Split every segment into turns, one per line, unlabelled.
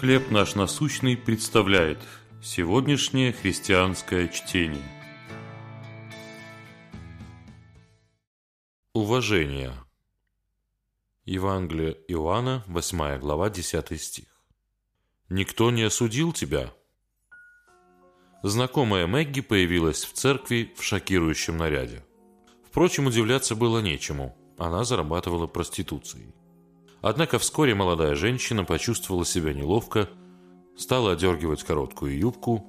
«Хлеб наш насущный» представляет сегодняшнее христианское чтение. Уважение. Евангелие Иоанна, 8 глава, 10 стих. «Никто не осудил тебя?» Знакомая Мэгги появилась в церкви в шокирующем наряде. Впрочем, удивляться было нечему. Она зарабатывала проституцией. Однако вскоре молодая женщина почувствовала себя неловко, стала одергивать короткую юбку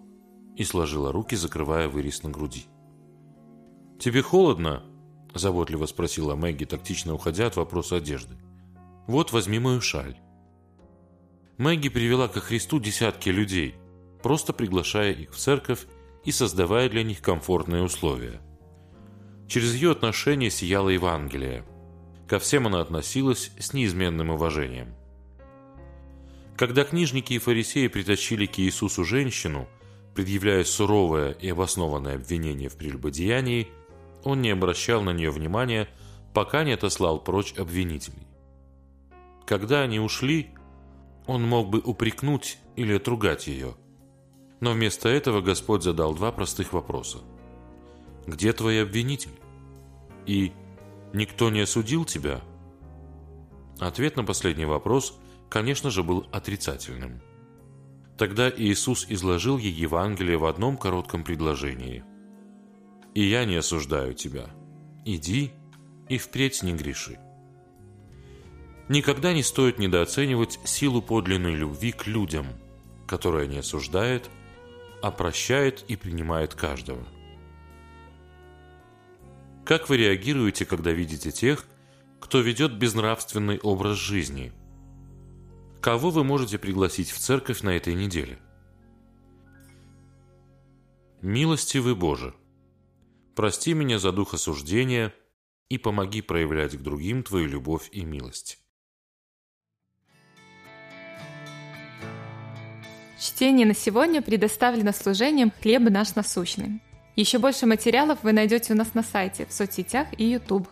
и сложила руки, закрывая вырез на груди. «Тебе холодно?» – заботливо спросила Мэгги, тактично уходя от вопроса одежды. «Вот возьми мою шаль». Мэгги привела ко Христу десятки людей, просто приглашая их в церковь и создавая для них комфортные условия. Через ее отношения сияло Евангелие – Ко всем она относилась с неизменным уважением. Когда книжники и фарисеи притащили к Иисусу женщину, предъявляя суровое и обоснованное обвинение в прелюбодеянии, он не обращал на нее внимания, пока не отослал прочь обвинителей. Когда они ушли, он мог бы упрекнуть или отругать ее. Но вместо этого Господь задал два простых вопроса. «Где твои обвинители?» И Никто не осудил тебя? Ответ на последний вопрос, конечно же, был отрицательным. Тогда Иисус изложил ей Евангелие в одном коротком предложении. «И я не осуждаю тебя. Иди и впредь не греши». Никогда не стоит недооценивать силу подлинной любви к людям, которая не осуждает, а прощает и принимает каждого – как вы реагируете, когда видите тех, кто ведет безнравственный образ жизни? Кого вы можете пригласить в церковь на этой неделе? Милостивый Боже, прости меня за дух осуждения и помоги проявлять к другим Твою любовь и милость.
Чтение на сегодня предоставлено служением «Хлеб наш насущный». Еще больше материалов вы найдете у нас на сайте, в соцсетях и YouTube.